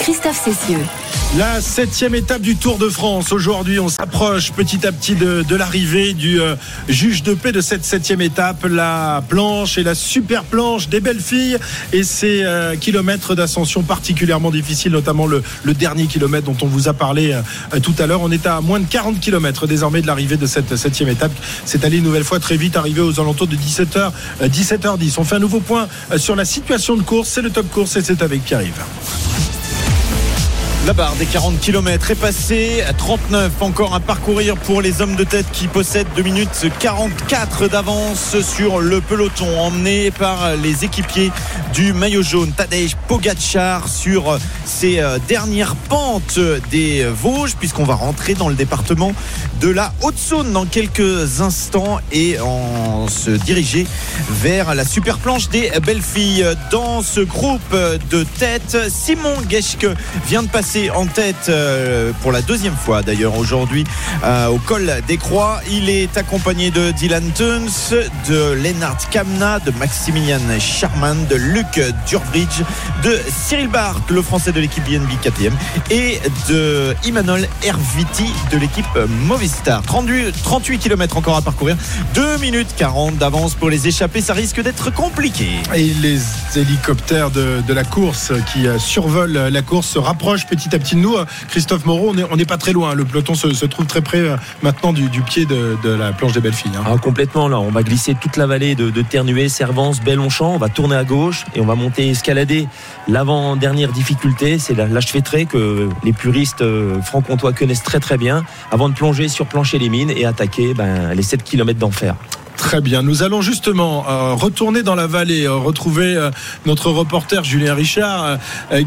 Christophe Cessieux. La septième étape du Tour de France. Aujourd'hui, on s'approche petit à petit de, l'arrivée du euh, juge de paix de cette septième étape. La planche et la super planche des belles filles et ces euh, kilomètres d'ascension particulièrement difficiles, notamment le, le, dernier kilomètre dont on vous a parlé euh, tout à l'heure. On est à moins de 40 kilomètres désormais de l'arrivée de cette septième étape. C'est allé une nouvelle fois très vite, arrivé aux alentours de 17h, 17h10. On fait un nouveau point sur la situation de course. C'est le top course et c'est avec Pierre-Yves. La barre des 40 km est passée. À 39 encore à parcourir pour les hommes de tête qui possèdent 2 minutes 44 d'avance sur le peloton emmené par les équipiers du maillot jaune Tadej Pogacar sur ces dernières pentes des Vosges puisqu'on va rentrer dans le département de la Haute-Saône dans quelques instants et en se diriger vers la super planche des belles filles. Dans ce groupe de tête Simon Geschke vient de passer en tête euh, pour la deuxième fois d'ailleurs aujourd'hui euh, au col des Croix. Il est accompagné de Dylan Tuns, de Lennart Kamna, de Maximilian Charman, de Luc Durbridge, de Cyril Barth, le français de l'équipe BNB KTM, et de Imanol Herviti de l'équipe Movistar. 38, 38 km encore à parcourir, 2 minutes 40 d'avance pour les échapper, ça risque d'être compliqué. Et les hélicoptères de, de la course qui survolent la course se rapprochent petit à petit de nous. Christophe Moreau, on n'est pas très loin. Le peloton se, trouve très près maintenant du, pied de, la planche des belles filles. Hein. Ah, complètement, là. On va glisser toute la vallée de, de Ternuet, Servance, Bellonchamp. On va tourner à gauche et on va monter escalader l'avant-dernière difficulté. C'est l'Achevetré que les puristes franc-comtois connaissent très très bien avant de plonger sur plancher les mines et attaquer ben, les 7 km d'enfer. Très bien. Nous allons justement euh, retourner dans la vallée, euh, retrouver euh, notre reporter Julien Richard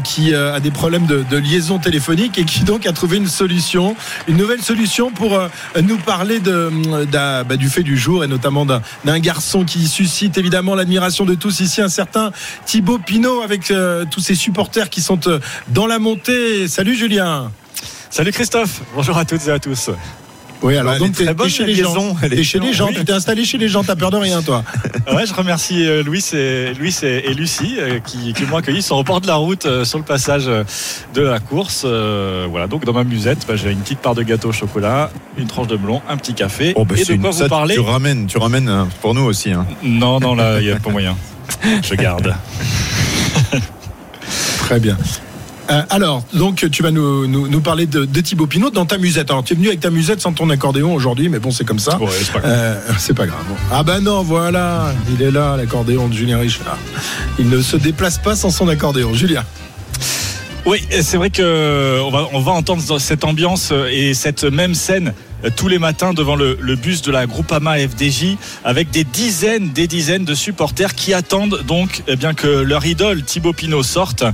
qui a des problèmes de, liaison téléphonique et qui donc a trouvé une solution, une nouvelle solution pour nous parler bah, du fait du jour et notamment d'un garçon qui suscite évidemment l'admiration de tous ici, un certain Thibaut Pinot avec tous ses supporters qui sont dans la montée. Salut Julien. Salut Christophe. Bonjour à toutes et à tous. Oui, alors donc t'es chez les gens. T'es chez les gens. Tu t'es installé chez les gens. T'as peur de rien, toi. ouais, je remercie euh, Louis et Louis et, et Lucie euh, qui, qui m'ont accueilli sur le bord de la route euh, sur le passage de la course. Voilà, donc dans ma musette, bah, j'ai une petite part de gâteau au chocolat, une tranche de melon, un petit café. Oh, bah, et de quoi une, vous parler Tu ramènes, tu ramènes pour nous aussi. Hein. Non, non, là, il n'y a pas moyen. Je garde. Très bien. Euh, alors, donc, tu vas nous, nous, nous parler de, de, Thibaut Pinot dans ta musette. Alors, tu es venu avec ta musette sans ton accordéon aujourd'hui, mais bon, c'est comme ça. Ouais, c'est pas grave. Euh, c'est pas grave. Ah ben non, voilà, il est là, l'accordéon de Julien Richard. Il ne se déplace pas sans son accordéon. Julien. Oui, c'est vrai que on va, on va entendre cette ambiance et cette même scène tous les matins devant le, bus de la Groupama FDJ avec des dizaines, des dizaines de supporters qui attendent donc eh bien que leur idole Thibaut Pinot sorte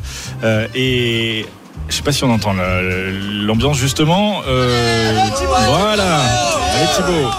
euh, et je sais pas si on entend l'ambiance justement. Euh, voilà, allez Thibaut.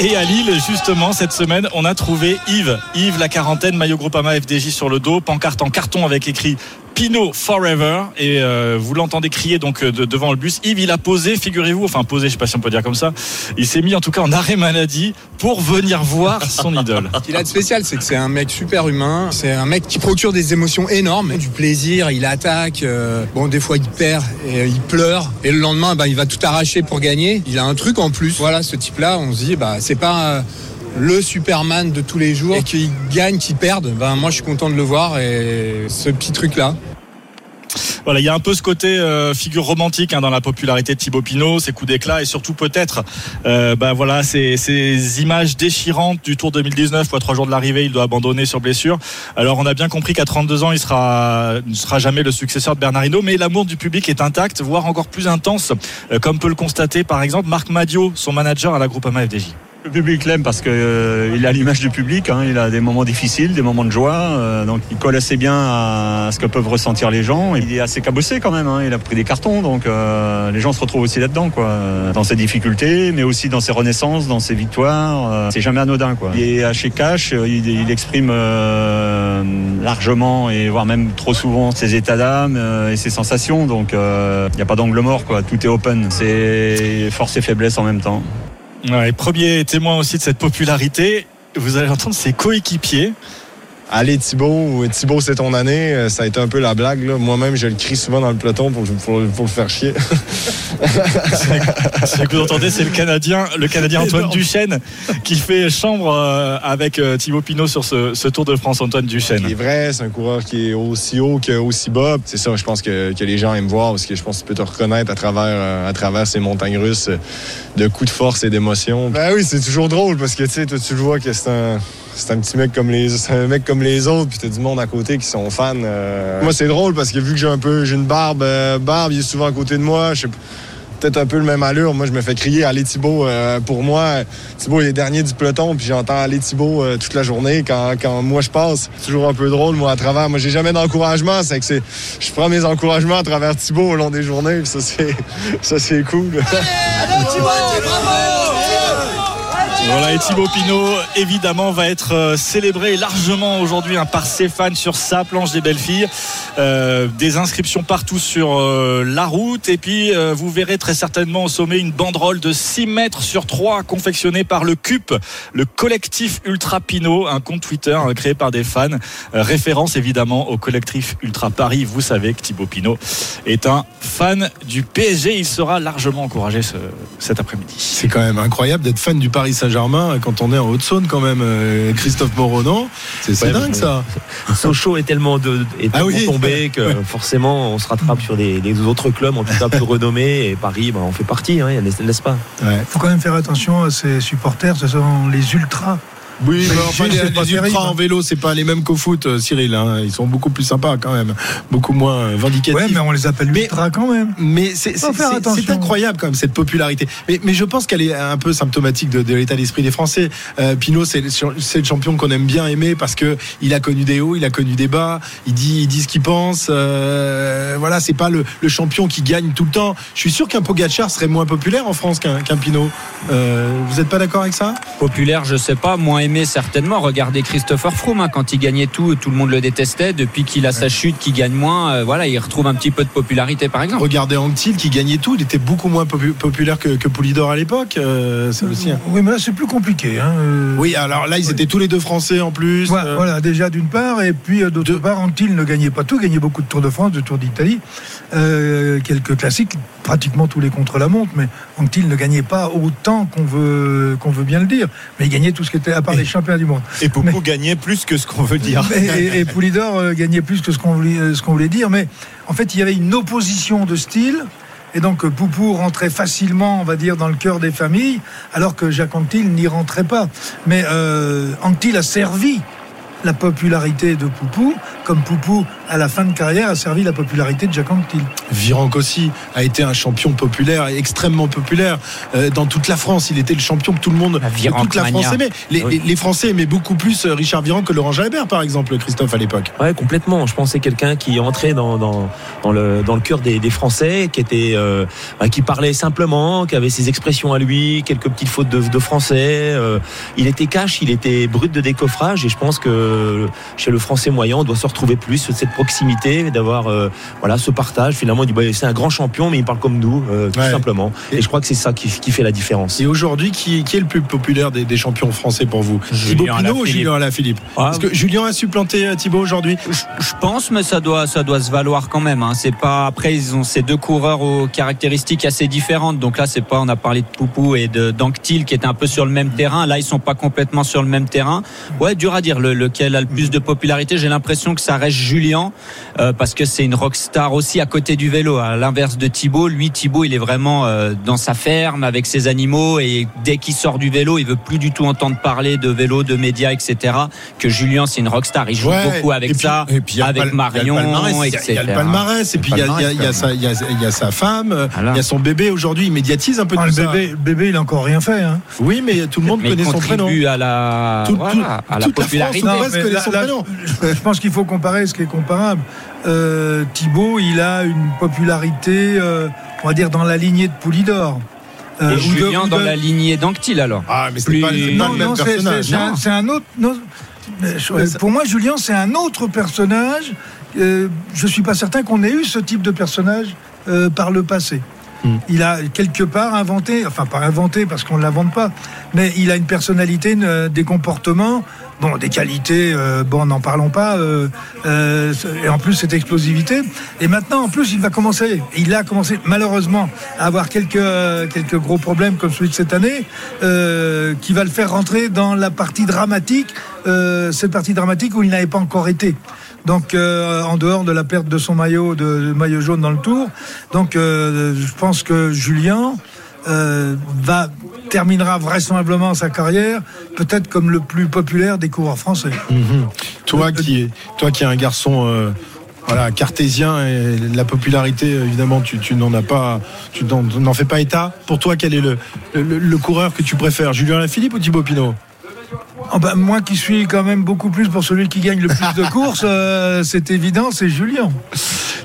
Et à Lille, justement, cette semaine, on a trouvé Yves. Yves, la quarantaine, maillot Groupama FDJ sur le dos, pancarte en carton avec écrit Pinot Forever et euh, vous l'entendez crier donc de, devant le bus. Yves il a posé, figurez-vous, enfin posé, je sais pas si on peut dire comme ça. Il s'est mis en tout cas en arrêt maladie pour venir voir son idole. Ce qu'il a de spécial, c'est que c'est un mec super humain. C'est un mec qui procure des émotions énormes, du plaisir. Il attaque. Euh, bon, des fois il perd et euh, il pleure et le lendemain, bah, il va tout arracher pour gagner. Il a un truc en plus. Voilà, ce type-là, on se dit, bah c'est pas le Superman de tous les jours qu'il gagne, qu'il perde, ben moi je suis content de le voir et ce petit truc là. Voilà, il y a un peu ce côté euh, figure romantique hein, dans la popularité de Thibaut Pinot, ses coups d'éclat et surtout peut-être, euh, ben voilà, ces, images déchirantes du Tour 2019 où à trois jours de l'arrivée il doit abandonner sur blessure. Alors on a bien compris qu'à 32 ans il ne sera jamais le successeur de Bernard mais l'amour du public est intact, voire encore plus intense, euh, comme peut le constater par exemple Marc Madio, son manager à la Groupama FDJ. Le public l'aime parce qu'il euh, a l'image du public. Hein. Il a des moments difficiles, des moments de joie. euh, donc il colle assez bien à ce que peuvent ressentir les gens. Il est assez cabossé quand même. hein. Il a pris des cartons. Donc euh, les gens se retrouvent aussi là-dedans. quoi. Dans ses difficultés, mais aussi dans ses renaissances, dans ses victoires. Euh, c'est jamais anodin. Quoi. Il est haché cash. euh, Il, il exprime euh, largement et voire même trop souvent ses états d'âme et ses sensations. Donc il n'y a pas d'angle mort. Quoi. Tout est open. C'est force et faiblesse en même temps. Ouais, premier témoin aussi de cette popularité. Vous allez entendre ses coéquipiers. Allez Thibaut, Thibaut c'est ton année, Euh, ça a été un peu la blague. là. Moi-même je le crie souvent dans le peloton pour, pour, pour le faire chier. Ce que vous entendez, c'est le Canadien, le Canadien Antoine. Duchesne, qui fait chambre euh, avec euh, Thibaut Pinot sur ce, ce Tour de France. Antoine C'est Duchesne. vrai, c'est un coureur qui est aussi haut que aussi bas. C'est ça, je pense que, que les gens aiment voir parce que je pense que tu peux te reconnaître à travers, à travers ces montagnes russes de coups de force et d'émotion. Ben oui, c'est toujours drôle parce que tu sais, toi, tu le vois que c'est un. C'est un petit mec comme les, un mec comme les autres, puis t'as du monde à côté qui sont fans. euh. Moi, c'est drôle parce que vu que j'ai un peu, j'ai une barbe, euh, barbe, il est souvent à côté de moi. Je sais peut-être un peu le même allure. Moi, je me fais crier Allez Thibaut. euh, pour moi, Thibaut il est dernier du peloton, puis j'entends Allez Thibaut toute la journée quand, quand moi je passe. C'est toujours un peu drôle, moi, à travers. Moi, j'ai jamais d'encouragement. C'est que c'est, je prends mes encouragements à travers Thibaut au long des journées, puis ça, c'est, ça, c'est cool. Voilà, et Thibaut Pinot, évidemment, va être euh, célébré largement aujourd'hui hein, par ses fans sur sa planche des belles filles. Euh, des inscriptions partout sur euh, la route. Et puis, vous verrez très certainement au sommet une banderole de 6 mètres sur 3 confectionnée par le CUP, le collectif Ultra Pinot, un compte Twitter hein, créé par des fans. Référence évidemment au collectif Ultra Paris. Vous savez que Thibaut Pinot est un fan du PSG. Il sera largement encouragé ce- cet après-midi. C'est quand même incroyable d'être fan du Paris Saint-Germain quand on est en Haute-Saône quand même. euh, Christophe Moreau, non? C'est Ouais, dingue ça. Sochaux est tellement, de, est Ah oui. tombé que forcément on se rattrape sur des, des autres clubs en tout cas plus renommés et Paris ben, on fait partie hein, n'est- n'est-ce pas Ouais. faut quand même faire attention à ces supporters, ce sont les ultras. Oui, Mais mais enfin, les, pas les terrible, ultras en vélo, c'est pas les mêmes qu'au foot, euh, Cyril. hein. Ils sont beaucoup plus sympas quand même, beaucoup moins euh, vindicatifs. Ouais, mais on les appelle Mais- ultras quand même. Mais c'est incroyable quand même cette popularité. Mais, mais je pense qu'elle est un peu symptomatique de, de l'état d'esprit des Français. Euh, Pinot, c'est le- champion qu'on aime bien aimer parce que il a connu des hauts, il a connu des bas. Il dit, il dit ce qu'il pense. Euh, voilà, c'est pas le, le champion qui gagne tout le temps. Je suis sûr qu'un Pogacar serait moins populaire en France qu'un qu'un Pinot. Euh, vous n'êtes pas d'accord avec ça? Populaire, je sais pas, moins aimé certainement. Regardez Christopher Froome, hein, quand il gagnait tout, tout le monde le détestait. Depuis qu'il a sa chute, qu'il gagne moins, euh, voilà, il retrouve un petit peu de popularité par exemple. Regardez Anctil qui gagnait tout. Il était beaucoup moins popu- populaire que, que Poulidor à l'époque. Euh, aussi. hein. Oui, mais là c'est plus compliqué. hein. Euh, Oui, alors là, ils étaient tous les deux français en plus. Voilà, Euh, voilà, déjà d'une part, et puis euh, d'autre Deux. part, Antil ne gagnait pas tout, gagnait beaucoup de Tours de France, de Tours d'Italie, euh, quelques classiques, pratiquement tous les contre-la-montre, mais Antil ne gagnait pas autant qu'on veut, qu'on veut bien le dire, mais il gagnait tout ce qui était, à part les champions du monde. Et Poupou gagnait plus que ce qu'on veut dire. Et, et- et Poulidor euh, gagnait plus que ce qu'on voulait, euh, voulait dire, mais en fait, il y avait une opposition de style. Et donc euh, Poupou rentrait facilement, on va dire, dans le cœur des familles, alors que Jacques Anquetil n'y rentrait pas. Mais euh, Anquetil a servi la popularité de Poupou, comme Poupou, à la fin de carrière, a servi la popularité de Jacques Anquetil. Virenque aussi a été un champion populaire, extrêmement populaire euh, dans toute la France. Il était le champion que tout le monde, La toute la France aimait. Les, Oui. les- les Français aimaient beaucoup plus euh, Richard Virenque que Laurent Jalabert, par exemple, Christophe à l'époque. Ouais, complètement. Je pense que c'est quelqu'un qui entrait dans, dans, dans, le, dans le cœur des, des Français, qui était, euh, bah, qui parlait simplement, qui avait ses expressions à lui, quelques petites fautes de, de français. euh, il était cash, il était brut de décoffrage, et je pense que chez le Français moyen, on doit se retrouver plus cette proximité, d'avoir euh, voilà ce partage. Finalement, on dit bah, c'est un grand champion, mais il parle comme nous, euh, tout Ouais. simplement. Et, Et- je crois que c'est ça qui, qui fait la différence. Et aujourd'hui, qui, qui est le plus populaire des, des champions français pour vous? Julien Thibaut Pinot ou. Julien Alaphilippe? Ah, Est-ce que Julien a supplanté euh, Thibaut aujourd'hui Je, je pense, mais ça doit, ça doit se valoir quand même. Hein. C'est pas après ils ont ces deux coureurs aux caractéristiques assez différentes. Donc là, c'est pas. On a parlé de Poupou et de d'Anctil qui étaient un peu sur le même terrain. Là, ils sont pas complètement sur le même terrain. Ouais, dur à dire. Le, le lequel a le plus de popularité. J'ai l'impression que ça reste Julien euh, parce que c'est une rockstar aussi à côté du vélo. À l'inverse de Thibaut, lui Thibaut, il est vraiment euh, dans sa ferme avec ses animaux et dès qu'il sort du vélo, il veut plus du tout entendre parler de vélo, de médias, etc. Que Julien, c'est une rockstar. Il joue Ouais, beaucoup avec et puis- ça, et puis avec Marion, etc. Il y a le palmarès, et puis il y a, sa, il y a- il y a sa femme, euh, il y a son bébé aujourd'hui, il médiatise un peu Ah, tout le ça. bébé, le bébé, il a encore rien fait. Hein. Oui, mais tout le monde Mais il connaît son prénom. contribue à la, Tout- voilà, tout- à la toute la popularité. France, Non, Presque mais connaît là- son là, prénom. je, je pense qu'il faut comparer ce qui est comparable. Euh, Thibaut, il a une popularité, euh, on va dire, dans la lignée de Poulidor. Euh, Et ou de- Julien dans de- la lignée d'Anctil alors. Ah, mais Plus- c'est pas, c'est pas Non, le même non, c'est- personnage. c'est- c'est un- c'est un autre. non, Pour moi, Julien, c'est un autre personnage. Euh, je suis pas certain qu'on ait eu ce type de personnage euh, par le passé. Hmm. Il a quelque part inventé, enfin pas inventé parce qu'on ne l'invente pas, mais il a une personnalité, une- des comportements, bon, des qualités, euh, bon, n'en parlons pas, euh, euh, et en plus cette explosivité. Et maintenant, en plus, il va commencer, il a commencé malheureusement à avoir quelques quelques gros problèmes comme celui de cette année, qui va le faire rentrer dans la partie dramatique, cette partie dramatique où il n'avait pas encore été. Donc, en dehors de la perte de son maillot, de, maillot jaune dans le Tour, donc je pense que Julien euh, va terminera vraisemblablement sa carrière peut-être comme le plus populaire des coureurs français. Mhm. Toi qui es, toi qui es un garçon. euh, voilà, cartésien et la popularité, évidemment, tu, tu n'en as pas, tu n'en fais pas état. Pour toi, quel est le, le, le coureur que tu préfères, Julien Lafilippe ou Thibaut Pinot? Ah ben, moi qui suis quand même beaucoup plus pour celui qui gagne le plus de courses, euh, c'est évident, c'est Julien.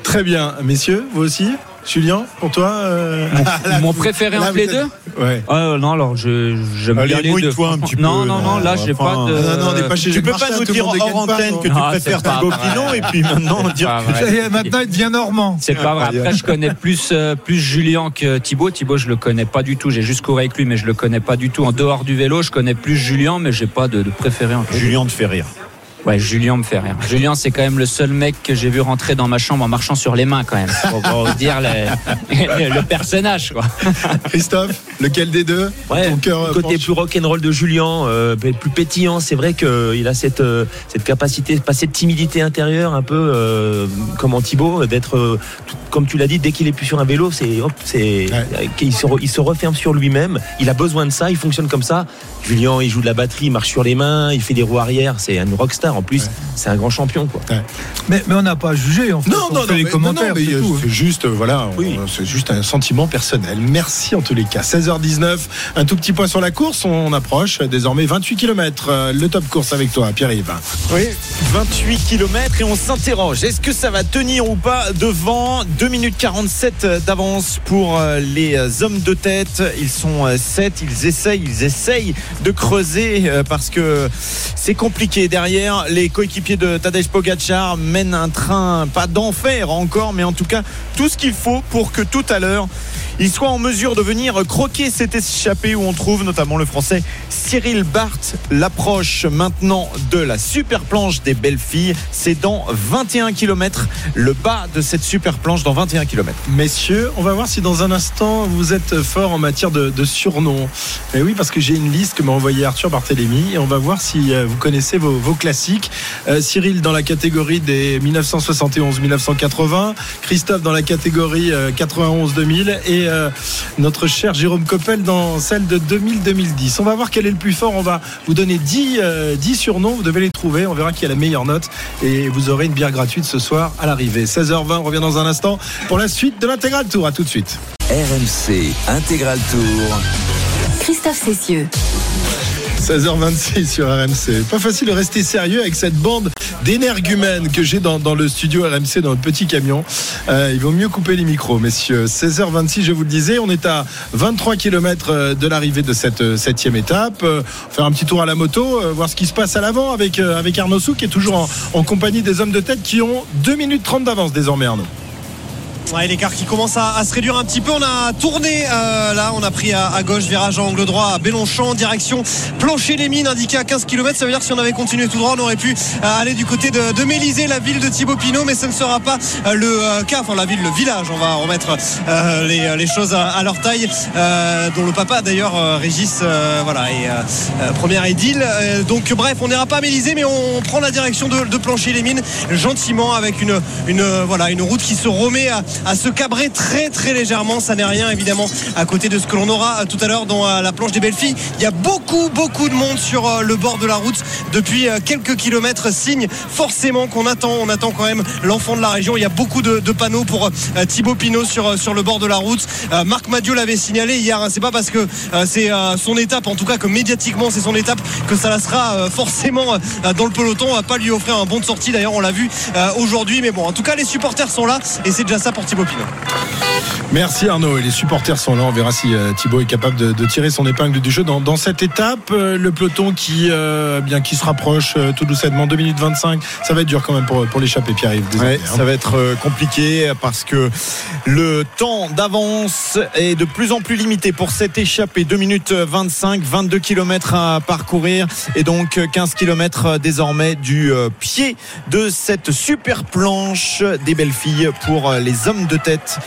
Très bien, messieurs, vous aussi? Julien, pour toi euh, là, Mon préféré là, entre les deux Ouais. Ah, non, alors je j'aime bien les deux. mouille-toi un petit peu. Non, non, non, là j'ai enfin, pas de. non, non, on n'est pas chez Tu peux Martin, pas nous dire hors antenne non que tu Ah, préfères Thibaut. Pinot et puis maintenant dire que maintenant il devient normand. C'est pas vrai. Après, je connais plus, euh, plus Julien que Thibaut. Thibaut, je le connais pas du tout. J'ai juste couru avec lui, mais je le connais pas du tout. En dehors du vélo, je connais plus Julien, mais j'ai pas de, de préféré entre les deux. Julien te fait rire. Ouais, Julien me fait rire. Julien, c'est quand même le seul mec que j'ai vu rentrer dans ma chambre en marchant sur les mains, quand même. Pour, dire le, le personnage, quoi. Christophe, lequel des deux? Ouais, Ton cœur, le côté penche- plus rock'n'roll de Julien, euh, plus pétillant, c'est vrai qu'il a cette, euh, cette capacité, pas cette timidité intérieure, un peu euh, comme en Thibaut, d'être, euh, comme tu l'as dit, dès qu'il est plus sur un vélo, c'est, hop, c'est, Ouais. il, se, re- il se referme sur lui-même. Il a besoin de ça, il fonctionne comme ça. Julien, il joue de la batterie, il marche sur les mains, il fait des roues arrière, c'est un rockstar. En plus, c'est un grand champion, quoi. Mais, mais on n'a pas jugé en fait. Non, on non, fait non, les mais- commentaires, non, non, mais c'est euh, tout. c'est juste, euh, voilà, Oui. c'est juste un sentiment personnel. Merci en tous les cas. 16h19, un tout petit point sur la course. On approche désormais 28 km. Le top course avec toi, Pierre-Yves. Oui, 28 km et on s'interroge. Est-ce que ça va tenir ou pas devant 2 minutes 47 d'avance pour euh, les euh, hommes de tête? Ils sont 7, ils essayent, ils essayent de creuser euh, parce que c'est compliqué derrière. Les coéquipiers de Tadej Pogacar mènent un train, pas d'enfer encore, mais en tout cas tout ce qu'il faut pour que tout à l'heure ils soient en mesure de venir croquer cet échappé où on trouve notamment le français Cyril Barth. L'approche maintenant de la super planche des belles filles, c'est dans 21 km, le bas de cette super planche dans 21 km. Messieurs, on va voir si dans un instant vous êtes fort en matière de, surnoms. Et oui, parce que j'ai une liste que m'a envoyé Arthur Barthélémy et on va voir si euh, vous connaissez vos, classiques. Euh, Cyril dans la catégorie des 1971-1980, Christophe dans la catégorie euh, 91-2000 et euh, notre cher Jérôme Coppel dans celle de 2000-2010. On va voir quel est le plus fort. On va vous donner 10, euh, 10 surnoms. Vous devez les trouver. On verra qui a la meilleure note et vous aurez une bière gratuite ce soir à l'arrivée. 16h20, on revient dans un instant pour la suite de l'intégral tour. À tout de suite. RMC Intégral Tour. Christophe Cessieux. 16h26 sur RMC. Pas facile de rester sérieux avec cette bande d'énergumènes que j'ai dans, dans le studio RMC, dans le petit camion. Euh, il vaut mieux couper les micros, messieurs. 16h26, je vous le disais, on est à 23 km de l'arrivée de cette euh, septième étape. Euh, faire un petit tour à la moto, euh, voir ce qui se passe à l'avant avec, euh, avec Arnaud Souk, qui est toujours en, en compagnie des hommes de tête qui ont 2 minutes 30 d'avance désormais, Arnaud. Ouais, l'écart qui commence à, à se réduire un petit peu. On a tourné euh, là, on a pris à, à gauche, virage à angle droit à Bélonchamp, direction plancher les mines, indiqué à 15 km. Ça veut dire que si on avait continué tout droit, on aurait pu euh, aller du côté de, de Mélisée, la ville de Thibaut Pinot, mais ce ne sera pas euh, le euh, cas, enfin la ville, le village. On va remettre les, les choses à, leur taille, dont le papa d'ailleurs, Régis, voilà, et première édile. Donc bref, on n'ira pas à Mélisée, mais on prend la direction de, de plancher les mines gentiment avec une, une, voilà, une route qui se remet à, à se cabrer très très légèrement. Ça n'est rien évidemment à côté de ce que l'on aura euh, tout à l'heure dans euh, la planche des belles filles. Il y a beaucoup beaucoup de monde sur euh, le bord de la route depuis quelques kilomètres. Signe forcément qu'on attend, on attend quand même l'enfant de la région. Il y a beaucoup de, panneaux pour Thibaut Pinot sur, sur le bord de la route. Marc Madiot l'avait signalé hier. hein. C'est pas parce que c'est son étape, en tout cas que médiatiquement c'est son étape, que ça la sera forcément dans le peloton. On va pas lui offrir un bon de sortie. D'ailleurs, on l'a vu aujourd'hui. Mais bon, en tout cas, les supporters sont là et c'est déjà ça pour Thibaut Pinot. Merci Arnaud. Et les supporters sont là. On verra si euh, Thibaut est capable de, de tirer son épingle du jeu dans, dans cette étape. Euh, le peloton qui, euh, bien, qui se rapproche tout doucement, 2 minutes 25. Ça va être dur quand même pour, pour l'échapper, Pierre-Yves. Ouais, hein. ça va être compliqué parce que le temps d'avance est de plus en plus limité pour cette échappée. 2 minutes 25, 22 km à parcourir et donc 15 km désormais du pied de cette super planche des belles filles pour les hommes de tête.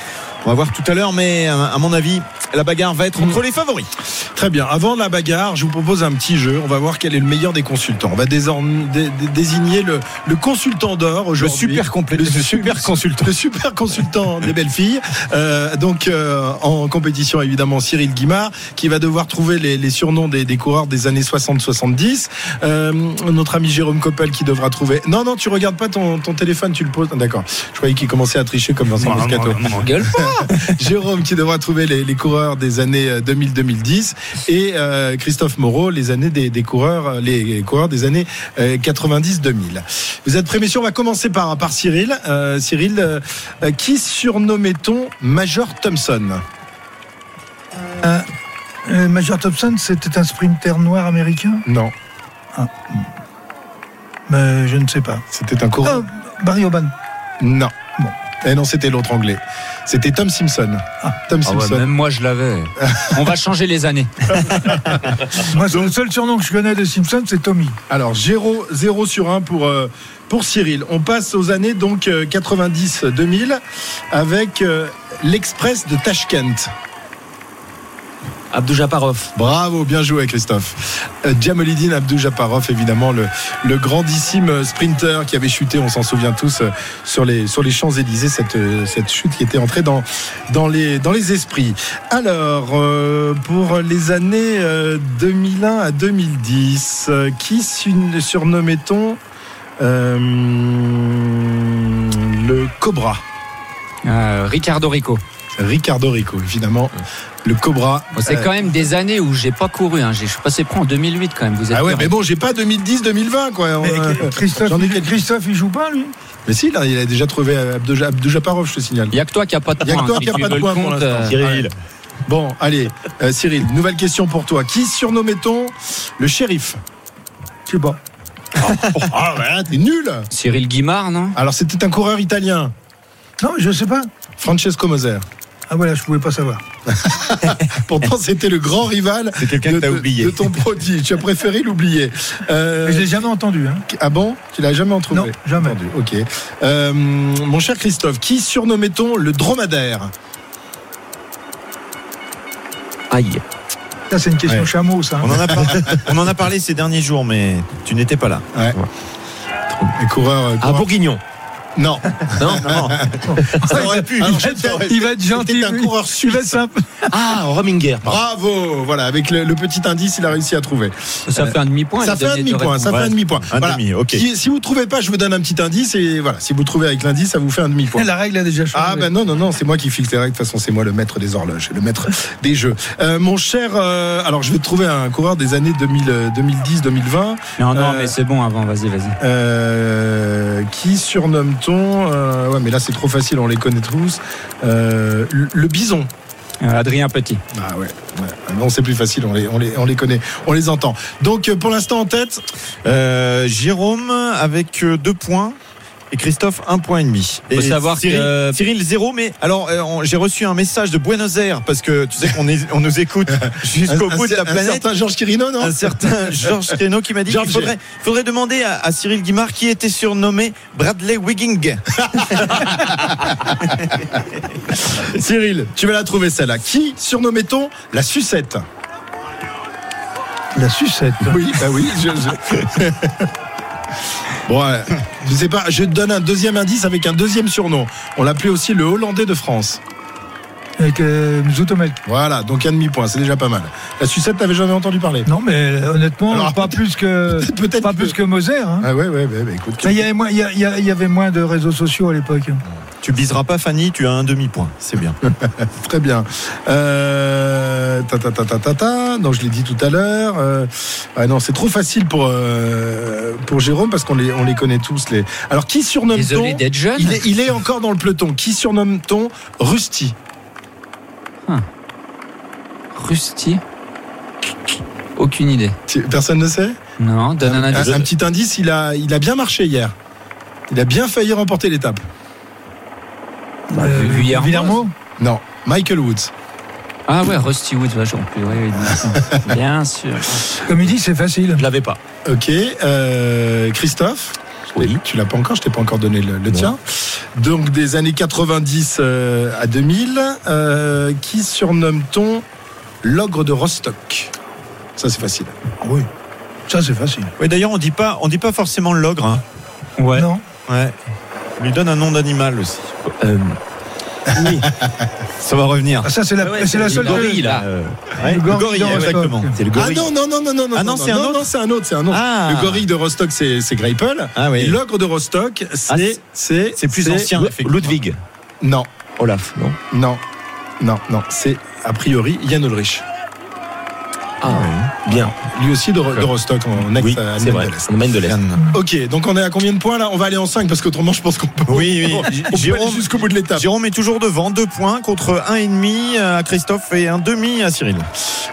On va voir tout à l'heure, mais euh, à mon avis, la bagarre va être entre les favoris. Très bien. Avant la bagarre, je vous propose un petit jeu. On va voir quel est le meilleur des consultants. On va désormais désigner le, le consultant d'or Le aujourd'hui. super complet, le super consultant. Le super consultant des belles filles. Euh, donc euh, en compétition évidemment Cyril Guimard qui va devoir trouver les, les surnoms des, des coureurs des années 60-70. Euh, notre ami Jérôme Coppel qui devra trouver. Non non tu regardes pas ton, ton téléphone tu le poses. D'accord. Je croyais qu'il commençait à tricher comme Vincent Bah, Moscato. Pas. Jérôme qui devra trouver les, les coureurs des années euh, 2000-2010 et euh, Christophe Moreau les années des, des coureurs euh, les coureurs des années euh, 90-2000. Vous êtes prêts messieurs? On va commencer par par Cyril. Euh, Cyril, euh, euh, qui surnommait-on Major Thompson? Euh, euh, Major Thompson, c'était un sprinter noir américain? Non, Mais je ne sais pas. c'était un coureur. Ah, Barry Oban. Non. Et non, c'était l'autre anglais. C'était Tom Simpson. Tom Ah ouais, Simpson. même moi je l'avais. On va changer les années. Moi, le seul surnom que je connais de Simpson, c'est Tommy. Alors 0, 0 sur 1 pour, euh, pour Cyril. On passe aux années donc euh, 90-2000 avec euh, l'Express de Tashkent. Abdou Japarov. Bravo, bien joué Christophe. Euh, Jamolidine Abdou Japarov, évidemment, le, le grandissime sprinter qui avait chuté, on s'en souvient tous, euh, sur les, sur les Champs-Élysées, cette, euh, cette chute qui était entrée dans, dans, les, dans les esprits. Alors, euh, pour les années euh, 2001 à 2010, euh, qui surnommait-on euh, le Cobra? Euh, Ricardo Rico. Ricardo Rico, évidemment. Le Cobra. Bon, c'est Euh, quand même des années où j'ai pas couru. Hein. Je suis passé près en 2008 quand même. Vous êtes Ah ouais, mais bon, j'ai pas 2010-2020, quoi. Mais Euh, Christophe, ai il, Christophe, il joue pas, lui? Mais si, là, il a déjà trouvé Abdou Abdou Japarov, je te signale. Il n'y a que toi qui n'as pas de Il y a points. que toi qui n'as pas de points pour l'instant. euh, Cyril. Bon, allez, euh, Cyril, nouvelle question pour toi. Qui surnommait-on le shérif? Je sais pas. Ah, ouais, t'es nul Cyril Guimard, non? Alors, c'était un coureur italien, Non, je sais pas. Francesco Moser. Ah voilà, je pouvais pas savoir. Pourtant, c'était le grand rival C'est quelqu'un de, que t'as de- oublié. de ton prodige. Tu as préféré l'oublier. Euh, Mais je l'ai jamais entendu. Hein. ah bon? Tu l'as jamais entendu Non, jamais. Entendu, Ok. Euh, mon cher Christophe, qui surnommait-on le dromadaire? Aïe. Ça, c'est une question Ouais. chameau, ça. hein. On en, a parlé, on en a parlé ces derniers jours, mais tu n'étais pas là. Ouais. Les coureurs. euh, coureurs- Bourguignon. Non. Non Non, ça aurait pu. Alors, Il va être- ça aurait- il va être gentil. Un coureur Il va être suisse. simple. Ah, Rominger. pardon. Bravo, voilà, avec le, le petit indice, il a réussi à trouver. Ça fait un demi-point. ça fait un demi-point, ça fait un demi-point. Un Voilà. demi, ok. Si, si vous trouvez pas, je vous donne un petit indice et voilà, si vous trouvez avec l'indice, ça vous fait un demi-point. La règle a déjà changé. Ah ben non non non c'est moi qui fixe les règles de toute façon c'est moi le maître des horloges le maître des jeux Euh, mon cher euh, alors je vais te trouver un coureur des années 2000, 2010 2020 Non, non, Euh, mais c'est bon avant. Vas-y, vas-y. euh, qui euh, ouais mais là c'est trop facile on les connaît tous Euh, le, bison Euh, Adrien Petit. ah ouais, ouais. non c'est plus facile on les, on les on les connaît on les entend donc pour l'instant en tête Euh, Jérôme avec deux points et Christophe un point et demi. Faut Et savoir Cyril, que- Cyril zéro, mais alors euh, j'ai reçu un message de Buenos Aires parce que tu sais qu'on on nous écoute jusqu'au Un- un bout de la un planète. certain Georges Quirino, non Un certain Georges Quirino qui m'a dit qu'il faudrait, faudrait demander à, à Cyril Guimard qui était surnommé Bradley Wigging. Cyril, tu vas la trouver celle-là. Qui surnommait-on la sucette? La sucette. Oui, bah oui. je- je- Bon, ouais, je sais pas, je te donne un deuxième indice avec un deuxième surnom. On l'appelait aussi le Hollandais de France. Avec euh, Zoutomel. Voilà, donc un demi-point, c'est déjà pas mal. La sucette, t'avais jamais entendu parler? Non, mais euh, honnêtement, Alors, pas plus que peut-être pas que- plus que Moser. hein. Ah ouais, ouais, ouais, bah, écoute. Il y, avait moins, y y y avait de réseaux sociaux à l'époque. Tu biseras pas Fanny, tu as un demi-point. C'est bien. Très bien. Euh, ta, ta, ta, ta, ta, ta. Non, je l'ai dit tout à l'heure. Euh, ah non, c'est trop facile pour, euh, pour Jérôme parce qu'on les, on les connaît tous. Les... Alors, qui surnomme-t-on? Désolé d'être jeune. il est, il est encore dans le peloton. Qui surnomme-t-on Rusty? Rusty? Aucune idée. Personne ne sait? Non, donne un un, indice. un petit indice, il a, il a bien marché hier. Il a bien failli remporter l'étape. Euh, Vuillermoz. Villermoz Non, Michael Woods. Ah ouais, Rusty Woods, vachement plus. Oui, oui, bien sûr. Comme il dit, c'est facile. Je l'avais pas. Ok, euh, Christophe Oui. Tu l'as pas encore, je t'ai pas encore donné le, le tien. Donc des années 90 euh, à 2000, euh, qui surnomme-t-on l'ogre de Rostock? Ça c'est facile. Ah oui, ça c'est facile. Oui, d'ailleurs, on dit pas, on dit pas forcément l'ogre. hein. Ouais. Non Ouais. On lui donne un nom d'animal aussi. Euh, Ça va revenir. Ah, Ça c'est la, Ouais, c'est la c'est seule. le gorille, là. euh, Ouais, le le gorille gorille, de Rostock. exactement. c'est le Ah non, non, non, non, non, Ah non, non, c'est un non, autre non, c'est un autre, c'est un autre. Ah. Le gorille de Rostock, c'est c'est Greipel. Ah oui. Et l'ogre de Rostock, Ah, c'est c'est- c'est c'est plus ancien. Ludwig. Non, Olaf, non non, non, non. C'est a priori Jan Ulrich. Ah, bien. Lui aussi de, de Rostock en ex Oui, c'est vrai. de l'Est. Ok, donc on est à combien de points là? On va aller en 5 parce qu'autrement je pense qu'on peut, Oui, oui. on peut aller Jérôme- jusqu'au bout de l'étape. Jérôme est toujours devant, deux points contre un et demi à Christophe et un demi à Cyril.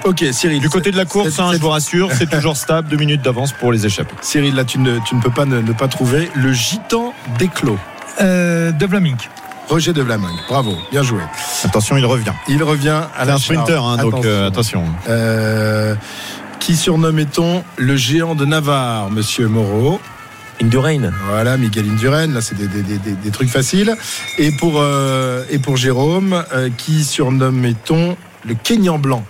Ok, Cyril. Du côté de la course, hein, je vous rassure, c'est toujours stable, deux minutes d'avance pour les échappés. Cyril, là tu ne, tu ne peux pas ne, ne pas trouver le gitan d'éclos. Euh, de Vlaming. Roger de Vlaminck. Bravo, bien joué. Attention, il revient. Il revient à C'est la un sprinter, hein, donc euh, attention. Euh, qui surnommait-on le géant de Navarre, monsieur Moreau Indurain. Voilà, Miguel Indurain, là c'est des, des- des- des- des trucs faciles. Et pour, euh, et pour Jérôme, euh, qui surnommait-on le Kenyan blanc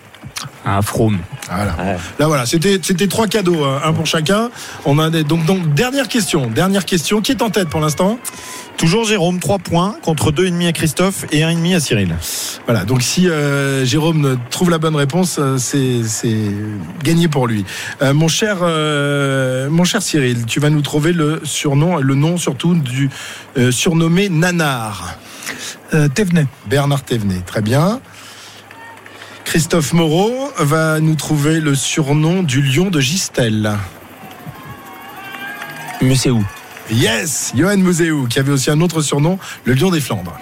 Un Frome. Voilà. Ouais. Là voilà, c'était c'était trois cadeaux, hein, un pour chacun. On a des, donc donc dernière question, dernière question. Qui est en tête pour l'instant Toujours Jérôme, trois points contre deux et demi à Christophe et un et demi à Cyril. Voilà. Donc si euh, Jérôme trouve la bonne réponse, euh, c'est c'est gagné pour lui. Euh, mon cher euh, mon cher Cyril, tu vas nous trouver le surnom, le nom surtout du euh, surnommé Nanar. Euh, Thévenet. Bernard Thévenet. Très bien. Christophe Moreau va nous trouver le surnom du lion de Gistel. Mais c'est où? Yes, Johan Museau, qui avait aussi un autre surnom, le lion des Flandres.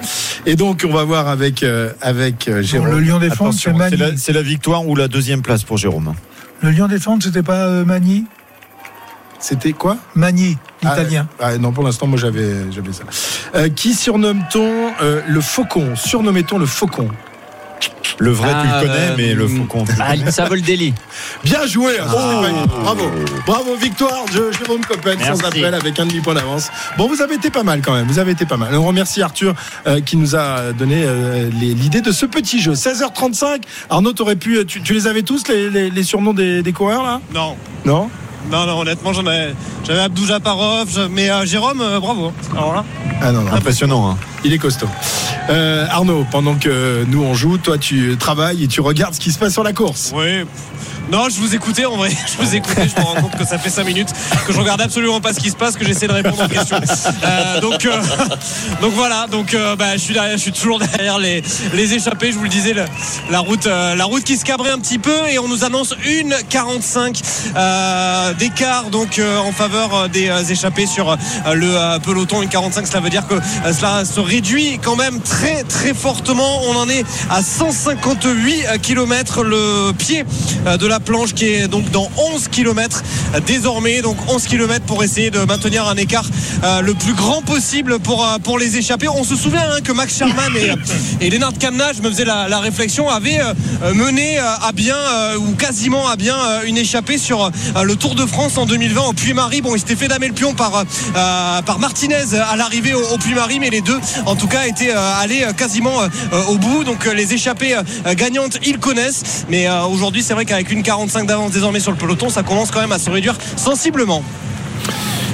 Et donc, on va voir avec, euh, avec euh, Jérôme. le lion des Flandres, c'est Magny. c'est la, victoire ou la deuxième place pour Jérôme? Le lion des Flandres, c'était pas euh, Magny C'était quoi? Magny, Ah, l'italien. ah, Non, pour l'instant, moi, j'avais j'avais ça. Euh, qui surnomme-t-on le faucon? Surnommait-on le faucon? Le vrai, tu Ah, le connais, euh, mais le faucon. tu le Ah, connais. Savoldelli. Bien joué Oh. Bravo Bravo, victoire de Jérôme Coppen, sans appel, avec un demi-point d'avance. Bon, vous avez été pas mal quand même, vous avez été pas mal. On remercie Arthur euh, qui nous a donné euh, l'idée de ce petit jeu. 16h35, Arnaud, t'aurais pu, tu, tu les avais tous, les, les- les surnoms des, des coureurs là? Non. Non? Non, non, honnêtement, j'en avais, j'avais Abdou Japarov, mais euh, Jérôme, euh, bravo. Alors là, Ah non, non, Impressionnant. Hein. il est costaud. Euh, Arnaud, pendant que nous on joue, toi tu travailles et tu regardes ce qui se passe sur la course. oui. Non, je vous écoutais en vrai. Je vous écoutais. Je me rends compte que ça fait 5 minutes que je regarde absolument pas ce qui se passe, que j'essaie de répondre aux questions. Euh, donc, euh, donc voilà. Donc, euh, bah, je suis derrière, je suis toujours derrière les, les échappés. Je vous le disais, la route, la route qui se cabrait un petit peu et on nous annonce une 45 euh, d'écart donc en faveur des échappés sur le peloton. Une 45, cela veut dire que cela se réduit quand même très très fortement. On en est à 158 km le pied de la planche qui est donc dans 11 km désormais. Donc 11 km pour essayer de maintenir un écart le plus grand possible pour, pour les échapper. On se souvient hein, que Max Sherman et, et Lennart Kamna, je me faisais la, réflexion, avaient mené à bien ou quasiment à bien une échappée sur le Tour de France en 2020 au Puy-Marie. Bon, il s'était fait damer le pion par, par Martinez à l'arrivée au, Puy-Marie, mais les deux en tout cas étaient allés quasiment au bout. Donc les échappées gagnantes, ils connaissent. Mais aujourd'hui, c'est vrai qu'avec une 45 d'avance désormais sur le peloton, ça commence quand même à se réduire sensiblement.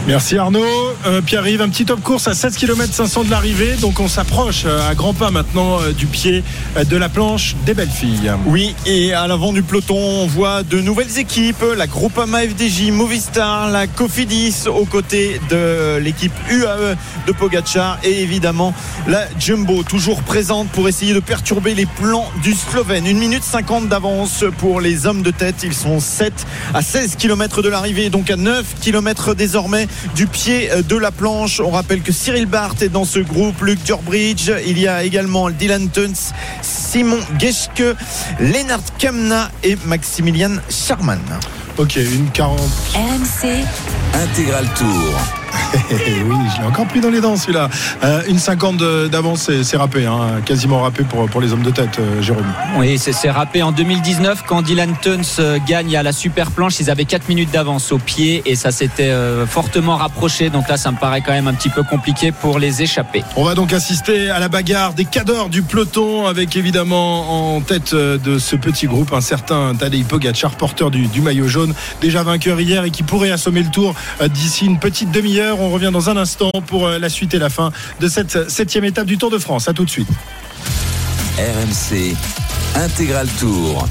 Merci Arnaud. Euh, Pierre-Yves, un petit top course à 7 km 500 de l'arrivée. Donc on s'approche euh, à grands pas maintenant euh, du pied de la planche des belles filles. Oui, et à l'avant du peloton, on voit de nouvelles équipes. La Groupama FDJ, Movistar, la Cofidis aux côtés de l'équipe UAE de Pogacar et évidemment la Jumbo toujours présente pour essayer de perturber les plans du Slovène. 1 minute 50 d'avance pour les hommes de tête. Ils sont 7 à 16 km de l'arrivée, donc à 9 km désormais du pied de la planche. On rappelle que Cyril Barth est dans ce groupe, Luc Durbridge, il y a également Dylan Tuns, Simon Geschke, Lennart Kamna et Maximilian Charman. Ok, une 40. RMC Intégral Tour. Oui, je l'ai encore pris dans les dents celui-là. Euh, une 50 d'avance, c'est râpé, hein, quasiment râpé pour, pour les hommes de tête, euh, Jérôme. Oui, c'est râpé. En 2019, quand Dylan Tuns euh, gagne à la super planche, ils avaient 4 minutes d'avance au pied et ça s'était fortement rapproché. Donc là, ça me paraît quand même un petit peu compliqué pour les échapper. On va donc assister à la bagarre des cadors du peloton avec évidemment en tête de ce petit groupe un certain Tadej Pogacar, porteur du, du maillot jaune, déjà vainqueur hier et qui pourrait assommer le tour d'ici une petite demi-heure. On revient dans un instant pour euh, la suite et la fin de cette septième étape du Tour de France. A tout de suite. RMC Intégral Tour.